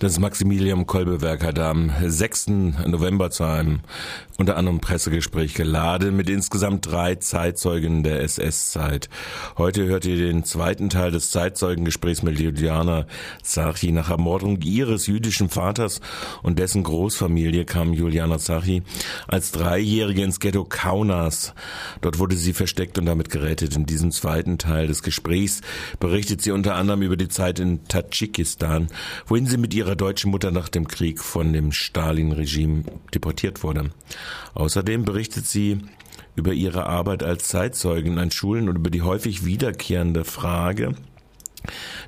Das Maximilian Kolbewerk hat am 6. November zu einem unter anderem Pressegespräch geladen mit insgesamt drei Zeitzeugen der SS-Zeit. Heute hört ihr den zweiten Teil des Zeitzeugengesprächs mit Juliana Zachi. Nach Ermordung ihres jüdischen Vaters und dessen Großfamilie kam Juliana Zachi als Dreijährige ins Ghetto Kaunas. Dort wurde sie versteckt und damit gerettet. In diesem zweiten Teil des Gesprächs berichtet sie unter anderem über die Zeit in Tadschikistan, wohin sie mit ihrer deutschen Mutter nach dem Krieg von dem Stalin-Regime deportiert wurde. Außerdem berichtet sie über ihre Arbeit als Zeitzeugin an Schulen und über die häufig wiederkehrende Frage,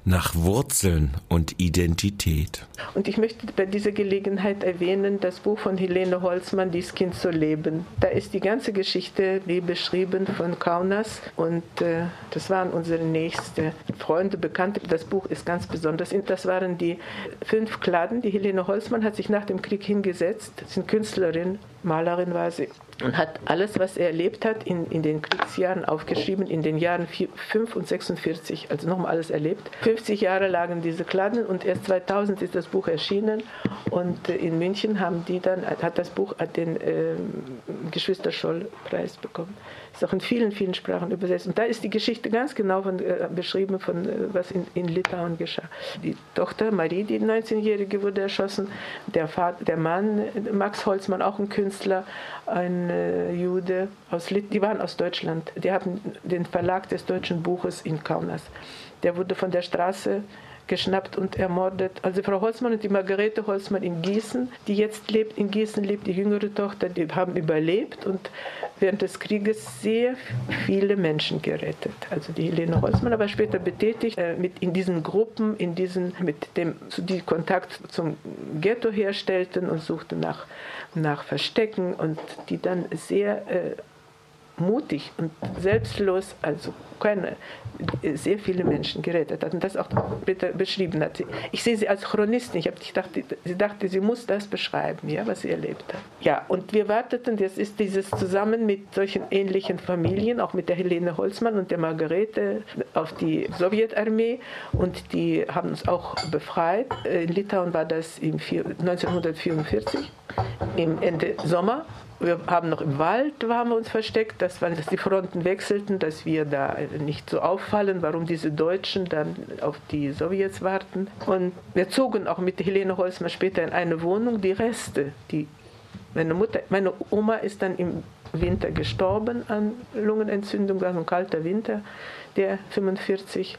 nach Wurzeln und Identität. Und ich möchte bei dieser Gelegenheit erwähnen, das Buch von Helene Holzmann, Dies Kind zu leben. Da ist die ganze Geschichte wie beschrieben von Kaunas und äh, das waren unsere nächsten Freunde, Bekannte. Das Buch ist ganz besonders. Das waren die fünf Kladen. Die Helene Holzmann hat sich nach dem Krieg hingesetzt, eine Künstlerin, Malerin war sie und hat alles, was er erlebt hat, in, in den Kriegsjahren aufgeschrieben, in den Jahren 5 und 46, also nochmal alles erlebt. 50 Jahre lagen diese Kladen und erst 2000 ist das Buch erschienen und äh, in München haben die dann, hat das Buch den äh, Geschwister-Scholl-Preis bekommen. Ist auch in vielen, vielen Sprachen übersetzt. Und da ist die Geschichte ganz genau von, äh, beschrieben, von äh, was in, in Litauen geschah. Die Tochter Marie, die 19-Jährige, wurde erschossen. Der, Vater, der Mann, Max Holzmann, auch ein Künstler, ein äh, Jude, aus Lit die waren aus Deutschland. Die hatten den Verlag des deutschen Buches in Kaunas. Der wurde von der Straße geschnappt und ermordet. Also Frau Holzmann und die Margarete Holzmann in Gießen, die jetzt lebt, in Gießen lebt die jüngere Tochter, die haben überlebt und während des Krieges sehr viele Menschen gerettet. Also die Helene Holzmann, aber später betätigt äh, mit in diesen Gruppen, in diesen mit dem die Kontakt zum Ghetto herstellten und suchten nach nach Verstecken und die dann sehr äh, mutig und selbstlos, also keine, sehr viele Menschen gerettet hat und das auch beschrieben hat. Ich sehe sie als Chronistin. Ich, dachte, sie dachte, sie muss das beschreiben, ja, was sie erlebt hat. Ja, und wir warteten, jetzt ist dieses zusammen mit solchen ähnlichen Familien, auch mit der Helene Holzmann und der Margarete, auf die Sowjetarmee und die haben uns auch befreit. In Litauen war das im 1944, im Ende Sommer wir haben noch im Wald haben wir uns versteckt, dass, dass die Fronten wechselten, dass wir da nicht so auffallen, warum diese Deutschen dann auf die Sowjets warten. Und wir zogen auch mit Helene Holzmann später in eine Wohnung. Die Reste, die meine Mutter, meine Oma ist dann im Winter gestorben an Lungenentzündung, war ein kalter Winter, der 45.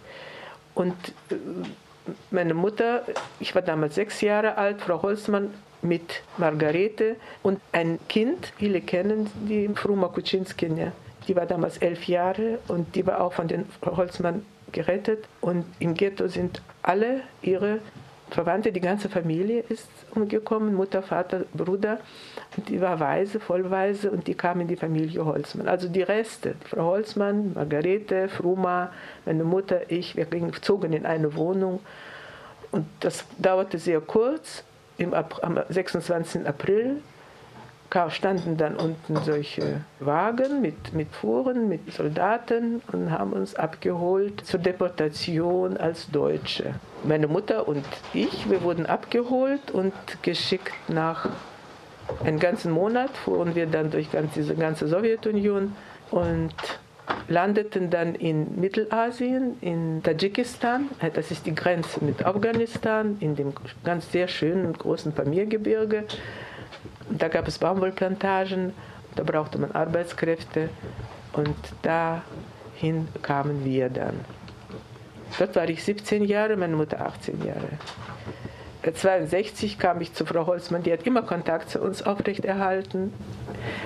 Und äh, meine Mutter, ich war damals sechs Jahre alt, Frau Holzmann mit Margarete und ein Kind, viele kennen die, Fruma Kuczynskinia. Die war damals elf Jahre und die war auch von den Holzmann gerettet. Und im Ghetto sind alle ihre Verwandte, die ganze Familie ist umgekommen, Mutter, Vater, Bruder. Und die war weise, vollweise und die kam in die Familie Holzmann. Also die Reste, Frau Holzmann, Margarete, Fruma, meine Mutter, ich, wir zogen in eine Wohnung. Und das dauerte sehr kurz im, am 26. April standen dann unten solche Wagen mit, mit Fuhren, mit Soldaten und haben uns abgeholt zur Deportation als Deutsche. Meine Mutter und ich, wir wurden abgeholt und geschickt nach einen ganzen Monat, fuhren wir dann durch ganz, diese ganze Sowjetunion und landeten dann in Mittelasien, in Tadschikistan, äh, das ist die Grenze mit Afghanistan, in dem ganz sehr schönen großen Pamirgebirge. Da gab es Baumwollplantagen, da brauchte man Arbeitskräfte und dahin kamen wir dann. Dort war ich 17 Jahre, meine Mutter 18 Jahre. 1962 kam ich zu Frau Holzmann, die hat immer Kontakt zu uns aufrechterhalten.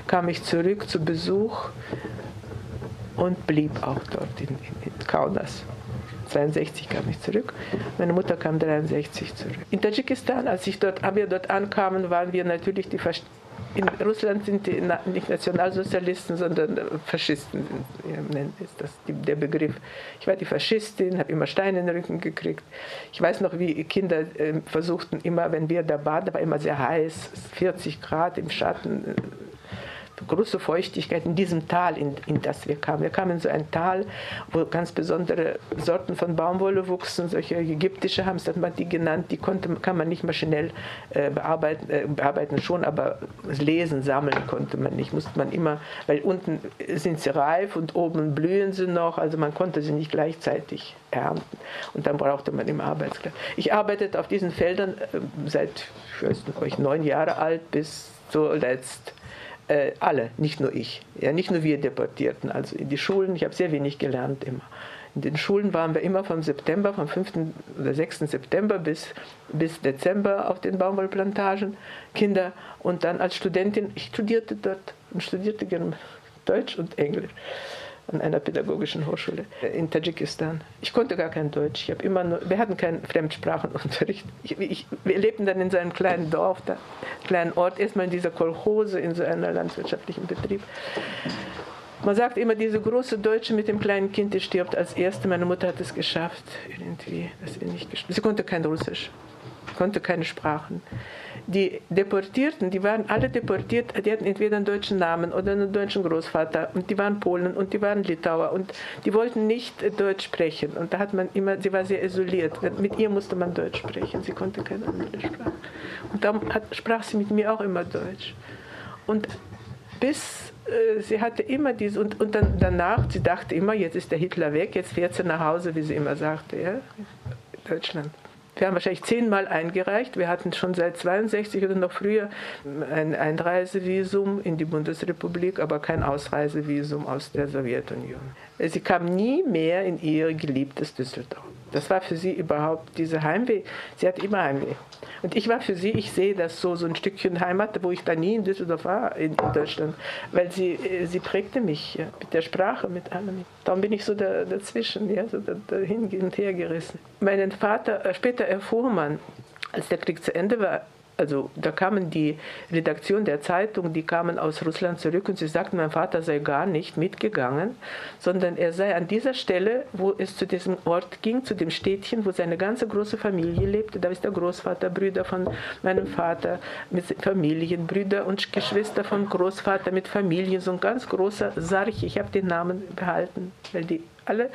Kam ich zurück zu Besuch und blieb auch dort in, in, Kaunas. 62 kam ich zurück. Meine Mutter kam 63 zurück. In Tadschikistan, als ich dort, wir dort ankamen, waren wir natürlich die Fasch in Russland sind die nicht Nationalsozialisten, sondern Faschisten, ist das der Begriff. Ich war die Faschistin, habe immer Steine in den Rücken gekriegt. Ich weiß noch, wie Kinder ähm, versuchten immer, wenn wir da baden, war immer sehr heiß, 40 Grad im Schatten, große Feuchtigkeit in diesem Tal, in, in das wir kamen. Wir kamen in so ein Tal, wo ganz besondere Sorten von Baumwolle wuchsen, solche ägyptische haben es man die genannt, die konnte, kann man nicht maschinell äh, bearbeiten, äh, bearbeiten schon, aber lesen, sammeln konnte man nicht, musste man immer, weil unten sind sie reif und oben blühen sie noch, also man konnte sie nicht gleichzeitig ernten und dann brauchte man immer Arbeitskräfte. Ich arbeitete auf diesen Feldern äh, seit, ich weiß nicht, neun Jahre alt bis zuletzt äh, alle, nicht nur ich, ja, nicht nur wir Deportierten, also in die Schulen, ich habe sehr wenig gelernt immer. In den Schulen waren wir immer vom September, vom 5. oder 6. September bis, bis Dezember auf den Baumwollplantagen, Kinder. Und dann als Studentin, ich studierte dort und studierte gerne Deutsch und Englisch an einer pädagogischen Hochschule in Tadschikistan. Ich konnte gar kein Deutsch. Ich immer nur, wir hatten keinen Fremdsprachenunterricht. Ich, ich, wir lebten dann in so einem kleinen Dorf, da, kleinen Ort, erstmal in dieser Kolchose, in so einem landwirtschaftlichen Betrieb. Man sagt immer, diese große Deutsche mit dem kleinen Kind, die stirbt als Erste. Meine Mutter hat es geschafft, irgendwie, dass sie nicht gestorben Sie konnte kein Russisch, konnte keine Sprachen. Die Deportierten, die waren alle deportiert, die hatten entweder einen deutschen Namen oder einen deutschen Großvater und die waren Polen und die waren Litauer und die wollten nicht Deutsch sprechen. Und da hat man immer, sie war sehr isoliert, mit ihr musste man Deutsch sprechen, sie konnte keine andere Sprache. Und hat, sprach sie mit mir auch immer Deutsch. Und bis äh, sie hatte immer diese und, und dann danach, sie dachte immer, jetzt ist der Hitler weg, jetzt fährt sie nach Hause, wie sie immer sagte, ja, Deutschland. Wir haben wahrscheinlich zehnmal eingereicht. Wir hatten schon seit 62 oder noch früher ein Einreisevisum in die Bundesrepublik, aber kein Ausreisevisum aus der Sowjetunion. Sie kam nie mehr in ihr geliebtes Düsseldorf. Das war für sie überhaupt diese Heimweh. Sie hat immer Heimweh. Und ich war für sie, ich sehe das so, so ein Stückchen Heimat, wo ich da nie in Düsseldorf war, in, Deutschland. Weil sie, äh, sie prägte mich ja, mit der Sprache, mit allem. Darum bin ich so da, dazwischen, ja, so da, dahin und her gerissen. Meinen Vater, äh, später erfuhr man, als der Krieg zu Ende war, also da kamen die Redaktion der Zeitung, die kamen aus Russland zurück und sie sagten, mein Vater sei gar nicht mitgegangen, sondern er sei an dieser Stelle, wo es zu diesem Ort ging, zu dem Städtchen, wo seine ganze große Familie lebte. Da ist der Großvater, Brüder von meinem Vater mit Familien, Brüder und Geschwister vom Großvater mit Familien, so ein ganz großer Sarch. Ich habe den Namen behalten, weil die alle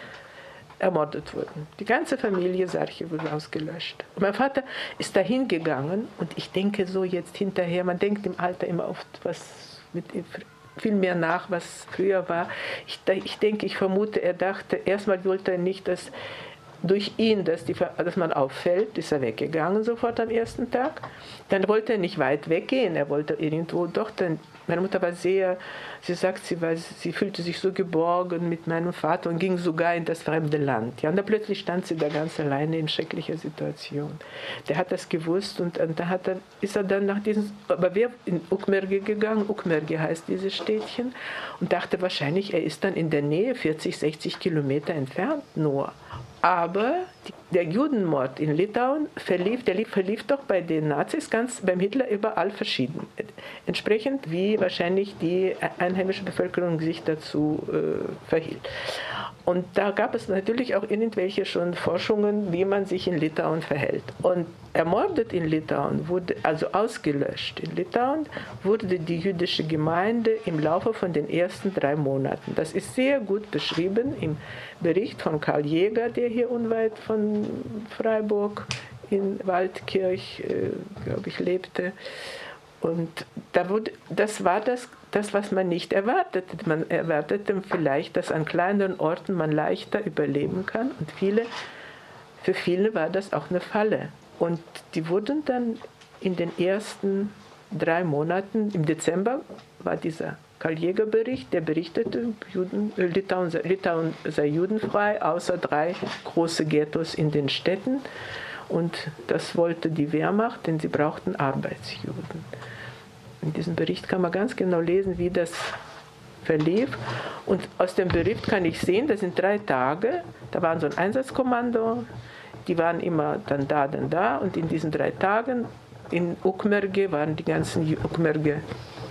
ermordet wurden. Die ganze Familie Sarche wurde ausgelöscht. Und mein Vater ist dahin gegangen und ich denke so jetzt hinterher, man denkt im Alter immer oft was mit viel mehr nach, was früher war. Ich, ich denke, ich vermute, er dachte, erstmal wollte er nicht, dass durch ihn, dass, die, dass man auffällt, ist er weggegangen sofort am ersten Tag. Dann wollte er nicht weit weggehen, er wollte irgendwo doch dann meine Mutter war sehr, sie sagt, sie, war, sie fühlte sich so geborgen mit meinem Vater und ging sogar in das fremde Land. Ja, und da plötzlich stand sie da ganz alleine in schrecklicher Situation. Der hat das gewusst und, und da hat er, ist er dann nach diesem, aber wer in Ukmerge gegangen, Ukmerge heißt dieses Städtchen, und dachte wahrscheinlich, er ist dann in der Nähe, 40, 60 Kilometer entfernt nur. Aber der Judenmord in Litauen verlief, der verlief doch bei den Nazis ganz, beim Hitler überall verschieden. Entsprechend wie wahrscheinlich die einheimische Bevölkerung sich dazu äh, verhielt. Und da gab es natürlich auch irgendwelche schon Forschungen, wie man sich in Litauen verhält. Und ermordet in Litauen wurde, also ausgelöscht in Litauen, wurde die jüdische Gemeinde im Laufe von den ersten drei Monaten. Das ist sehr gut beschrieben im Bericht von Karl Jäger, der hier unweit von Freiburg in Waldkirch, äh, glaube ich, lebte. Und da wurde, das war das, das, was man nicht erwartete. Man erwartete vielleicht, dass an kleineren Orten man leichter überleben kann. Und viele, für viele war das auch eine Falle. Und die wurden dann in den ersten drei Monaten, im Dezember war dieser Karl-Jäger-Bericht, der berichtete, Juden, äh, Litauen, Litauen sei judenfrei, außer drei große Ghettos in den Städten. Und das wollte die Wehrmacht, denn sie brauchten Arbeitsjuden. In diesem Bericht kann man ganz genau lesen, wie das verlief. Und aus dem Bericht kann ich sehen, das sind drei Tage, da war so ein Einsatzkommando, die waren immer dann da, dann da. Und in diesen drei Tagen in Ukmerge waren die ganzen Ukmerge,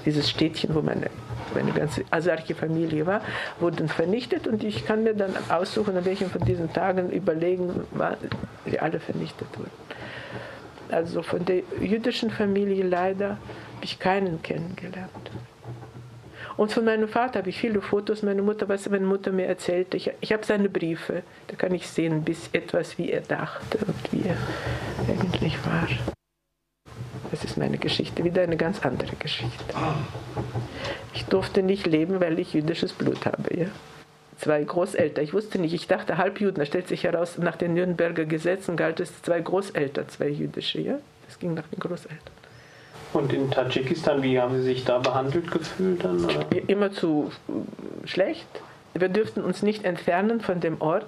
dieses Städtchen, wo meine, meine ganze asarche Familie war, wurden vernichtet. Und ich kann mir dann aussuchen, an welchen von diesen Tagen überlegen, sie alle vernichtet wurden. Also von der jüdischen Familie leider habe ich keinen kennengelernt. Und von meinem Vater habe ich viele Fotos. Meine Mutter, was meine Mutter mir erzählte, ich, ich habe seine Briefe. Da kann ich sehen, bis etwas, wie er dachte und wie er eigentlich war. Das ist meine Geschichte, wieder eine ganz andere Geschichte. Ich durfte nicht leben, weil ich jüdisches Blut habe. Ja? Zwei Großeltern, ich wusste nicht, ich dachte Halbjuden, da stellt sich heraus, nach den Nürnberger Gesetzen galt es zwei Großeltern, zwei jüdische. Ja? Das ging nach den Großeltern. Und in Tadschikistan, wie haben Sie sich da behandelt gefühlt? Immer zu schlecht. Wir dürften uns nicht entfernen von dem Ort,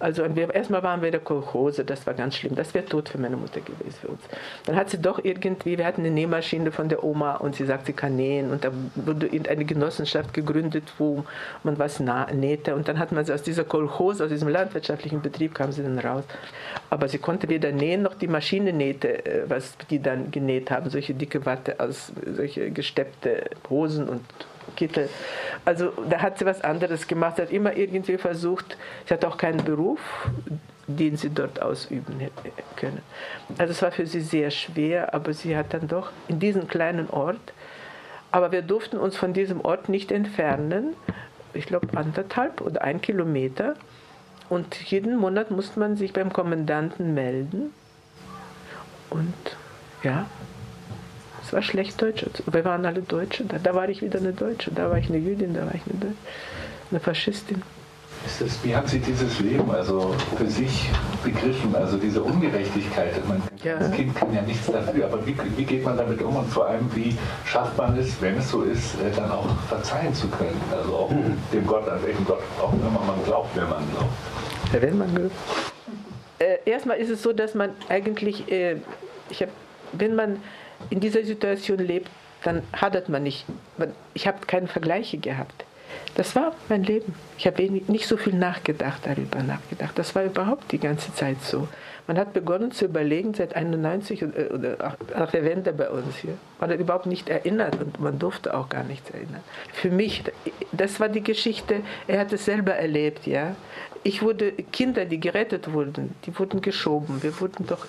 also wir, erstmal waren wir in der Kolchose, das war ganz schlimm. Das wäre tot für meine Mutter gewesen für uns. Dann hat sie doch irgendwie, wir hatten eine Nähmaschine von der Oma und sie sagt, sie kann nähen. Und da wurde eine Genossenschaft gegründet, wo man was nähte. Und dann hat man sie aus dieser Kolchose, aus diesem landwirtschaftlichen Betrieb, kam sie dann raus. Aber sie konnte weder nähen, noch die Maschine nähte, äh, was die dann genäht haben. Solche dicke Watte aus, solche gesteppte Hosen und Kittel. Also da hat sie was anderes gemacht, sie hat immer irgendwie versucht, sie hat auch keinen Beruf, den sie dort ausüben können. Also es war für sie sehr schwer, aber sie hat dann doch in diesem kleinen Ort, aber wir durften uns von diesem Ort nicht entfernen, ich glaube anderthalb oder ein Kilometer. Und jeden Monat musste man sich beim Kommandanten melden. Und ja, es war schlecht Deutsch. Wir waren alle Deutsche. Da, da, war ich wieder eine Deutsche. Da war ich eine Jüdin, da war ich eine, eine Faschistin. Das, wie haben Sie dieses Leben also für sich begriffen, also diese Ungerechtigkeit? Man, ja. Das Kind kann ja nichts dafür, aber wie, wie, geht man damit um und vor allem, wie schafft man es, wenn es so ist, äh, dann auch verzeihen zu können? Also auch mhm. dem Gott, an welchen Gott auch immer man glaubt, wenn man glaubt. Ja, wenn man glaubt. Äh, erstmal ist es so, dass man eigentlich, äh, ich hab, wenn man in dieser Situation lebt, dann hadert man nicht. Ich habe keine Vergleiche gehabt. Das war mein Leben. Ich habe nicht so viel nachgedacht, darüber nachgedacht. Das war überhaupt die ganze Zeit so. Man hat begonnen zu überlegen seit 91 oder nach der Wende bei uns hier. Man hat überhaupt nicht erinnert und man durfte auch gar nichts erinnern. Für mich, das war die Geschichte, er hat es selber erlebt, ja. Ich wurde, Kinder, die gerettet wurden, die wurden geschoben. Wir wurden doch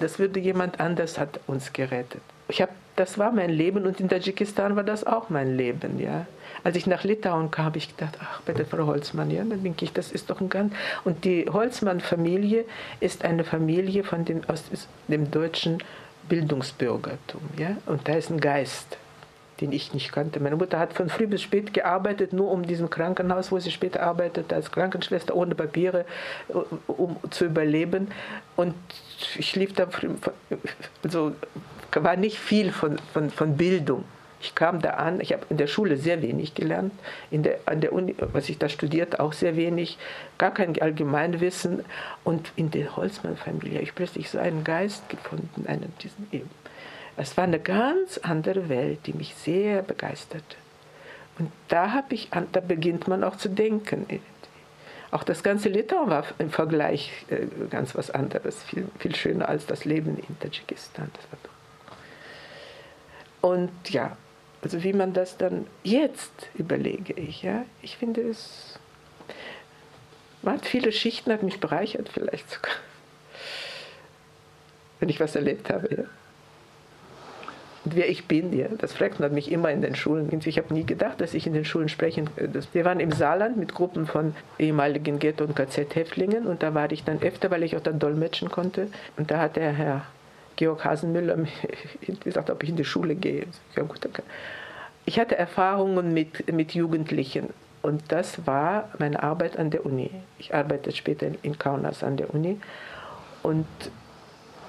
das würde jemand anders hat uns gerettet. Ich hab, das war mein Leben und in Tadschikistan war das auch mein Leben, ja. Als ich nach Litauen kam, habe ich gedacht, ach, bitte Frau Holzmann, ja, dann denke ich, das ist doch ein ganz. Und die Holzmann-Familie ist eine Familie von dem, aus dem deutschen Bildungsbürgertum, ja. Und da ist ein Geist den ich nicht kannte. Meine Mutter hat von früh bis spät gearbeitet, nur um diesem Krankenhaus, wo sie später arbeitete, als Krankenschwester ohne Papiere, um zu überleben. Und ich lief da, also war nicht viel von, von, von Bildung. Ich kam da an, ich habe in der Schule sehr wenig gelernt, in der, an der Uni, was ich da studiert, auch sehr wenig, gar kein Allgemeinwissen. Und in der Holzmann-Familie habe ich plötzlich so einen Geist gefunden, einen, diesen eben es war eine ganz andere Welt, die mich sehr begeisterte. Und da, habe ich, da beginnt man auch zu denken. Auch das ganze Litauen war im Vergleich äh, ganz was anderes, viel, viel schöner als das Leben in Tadschikistan. Und ja, also wie man das dann jetzt überlege ich, ja, ich finde es waren viele Schichten, hat mich bereichert vielleicht sogar, wenn ich was erlebt habe. Ja wer ich bin. Ja. Das fragt man mich immer in den Schulen. Ich habe nie gedacht, dass ich in den Schulen sprechen könnte. Wir waren im Saarland mit Gruppen von ehemaligen Ghetto- und KZ-Häftlingen und da war ich dann öfter, weil ich auch dann dolmetschen konnte. Und da hat der Herr Georg Hasenmüller gesagt, ob ich in die Schule gehe. Ja, gut, okay. Ich hatte Erfahrungen mit, mit Jugendlichen und das war meine Arbeit an der Uni. Ich arbeite später in Kaunas an der Uni und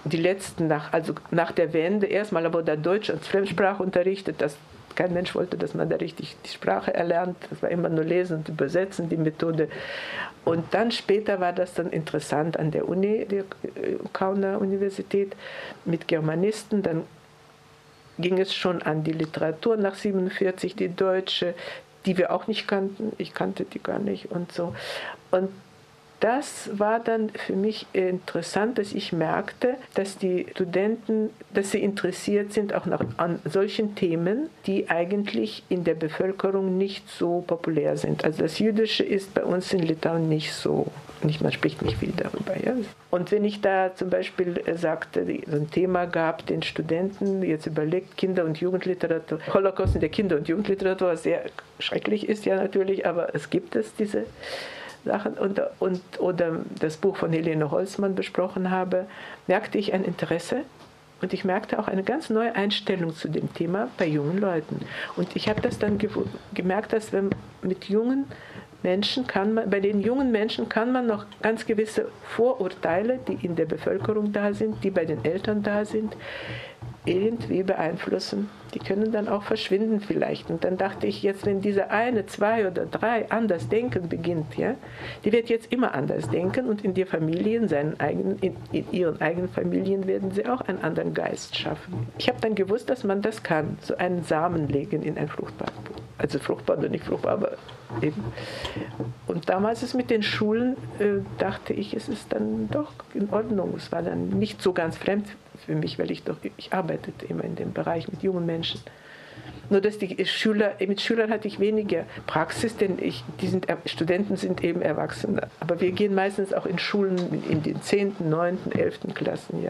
die letzten, nach, also nach der Wende erstmal aber da Deutsch als Fremdsprache unterrichtet, das kein Mensch wollte, dass man da richtig die Sprache erlernt. Das war immer nur lesen und übersetzen, die Methode. Und dann später war das dann interessant an der Uni, der äh, Kauner Universität, mit Germanisten. Dann ging es schon an die Literatur nach 47, die deutsche, die wir auch nicht kannten. Ich kannte die gar nicht und so. Und das war dann für mich interessant, dass ich merkte, dass die Studenten, dass sie interessiert sind auch nach, an solchen Themen, die eigentlich in der Bevölkerung nicht so populär sind. Also das Jüdische ist bei uns in Litauen nicht so nicht, man spricht nicht viel darüber. Ja? Und wenn ich da zum Beispiel äh, sagte, so ein Thema gab, den Studenten jetzt überlegt, Kinder- und Jugendliteratur, Holocaust in der Kinder- und Jugendliteratur, was sehr schrecklich ist ja natürlich, aber es gibt es, diese Sachen, und, und, oder das Buch von Helene Holzmann besprochen habe, merkte ich ein Interesse und ich merkte auch eine ganz neue Einstellung zu dem Thema bei jungen Leuten. Und ich habe das dann gemerkt, dass wenn mit jungen Menschen kann man, bei den jungen Menschen kann man noch ganz gewisse Vorurteile, die in der Bevölkerung da sind, die bei den Eltern da sind, irgendwie beeinflussen. Die können dann auch verschwinden vielleicht. Und dann dachte ich jetzt, wenn diese eine, zwei oder drei anders denken beginnt, ja, die wird jetzt immer anders denken und in die Familien, seinen eigenen, in, in ihren eigenen Familien werden sie auch einen anderen Geist schaffen. Ich habe dann gewusst, dass man das kann, so einen Samen legen in ein fruchtbares Buch. Also fruchtbar oder nicht fruchtbar, aber eben. Und damals ist mit den Schulen, äh, dachte ich, es ist dann doch in Ordnung. Es war dann nicht so ganz fremd für mich, weil ich doch, ich arbeitete immer in dem Bereich mit jungen Menschen. Nur dass die Schüler, mit Schülern hatte ich weniger Praxis, denn ich, die sind, Studenten sind eben Erwachsene. Aber wir gehen meistens auch in Schulen in den 10., 9., 11. Klassen.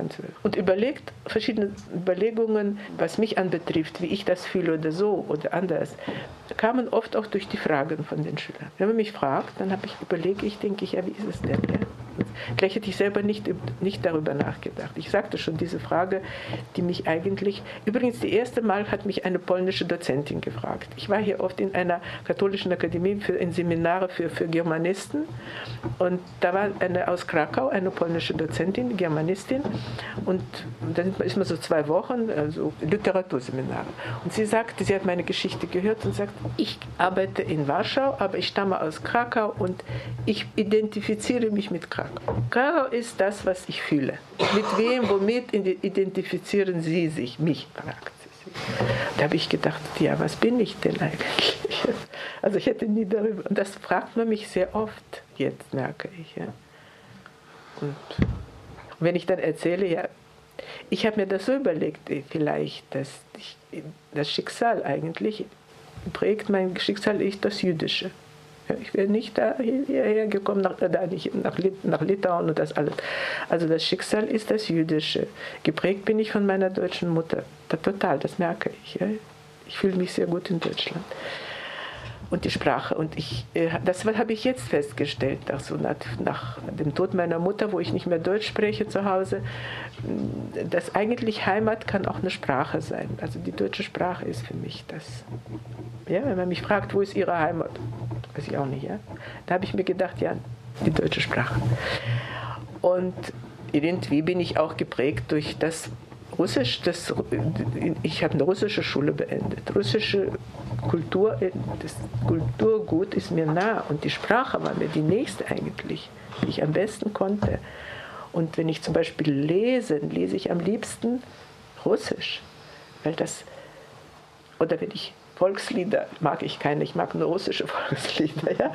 Und überlegt verschiedene Überlegungen, was mich anbetrifft, wie ich das fühle oder so oder anders, kamen oft auch durch die Fragen von den Schülern. Wenn man mich fragt, dann habe ich überlege ich, denke ich, ja, wie ist es denn? Ja? Gleich hätte ich selber nicht, nicht darüber nachgedacht. Ich sagte schon, diese Frage, die mich eigentlich, übrigens, das erste Mal hat mich eine polnische Dozentin gefragt. Ich war hier oft in einer katholischen Akademie für in Seminare für, für Germanisten und da war eine aus Krakau, eine polnische Dozentin, Germanistin und dann ist man so zwei Wochen, also Literaturseminare. Und sie sagte, sie hat meine Geschichte gehört und sagt, ich arbeite in Warschau, aber ich stamme aus Krakau und ich identifiziere mich mit Krakau. Krakau ist das, was ich fühle. Mit wem, womit identifizieren Sie sich? Mich, fragt sie. Da habe ich gedacht, ja, was bin ich denn eigentlich? Also ich hätte nie darüber, das fragt man mich sehr oft, jetzt merke ich. Ja. Und wenn ich dann erzähle, ja, ich habe mir das so überlegt, äh, vielleicht, dass ich, das Schicksal eigentlich prägt, mein Schicksal ist das Jüdische. Ich wäre nicht da hierher gekommen, nach, da nicht, nach, nach Litauen und das alles. Also das Schicksal ist das Jüdische. Geprägt bin ich von meiner deutschen Mutter. Total, das merke ich. Ich fühle mich sehr gut in Deutschland. Und die Sprache. Und ich, äh, das habe ich jetzt festgestellt, also nach, nach dem Tod meiner Mutter, wo ich nicht mehr Deutsch spreche zu Hause, dass eigentlich Heimat kann auch eine Sprache sein. Also die deutsche Sprache ist für mich das. Ja, wenn man mich fragt, wo ist Ihre Heimat? weiß ich auch nicht. Ja? Da habe ich mir gedacht, ja, die deutsche Sprache. Und irgendwie bin ich auch geprägt durch das Russisch. Das, ich habe eine russische Schule beendet. Russische Kultur, das Kulturgut ist mir nah und die Sprache war mir die nächste eigentlich, die ich am besten konnte. Und wenn ich zum Beispiel lese, lese ich am liebsten Russisch, weil das, oder wenn ich Volkslieder mag ich keine, ich mag nur russische Volkslieder. Ja?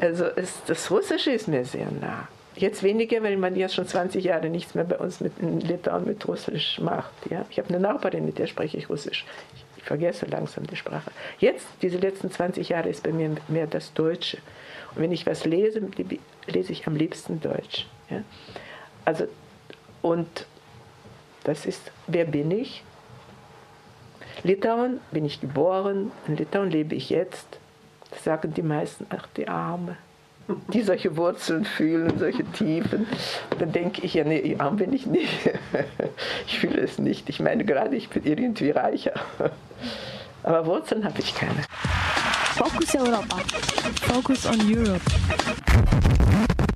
Also es, das Russische ist mir sehr nah. Jetzt weniger, weil man jetzt schon 20 Jahre nichts mehr bei uns mit in Litauen mit Russisch macht. Ja? Ich habe eine Nachbarin, mit der spreche ich Russisch. Ich vergesse langsam die Sprache. Jetzt, diese letzten 20 Jahre, ist bei mir mehr das Deutsche. Und wenn ich was lese, lese ich am liebsten Deutsch. Ja? Also, und das ist, wer bin ich? Litauen bin ich geboren, in Litauen lebe ich jetzt. Das sagen die meisten, ach die Arme, die solche Wurzeln fühlen, solche Tiefen. Dann denke ich, ja, nee, arm bin ich nicht. Ich fühle es nicht. Ich meine gerade, ich bin irgendwie reicher. Aber Wurzeln habe ich keine. Focus Europa. Focus on Europe.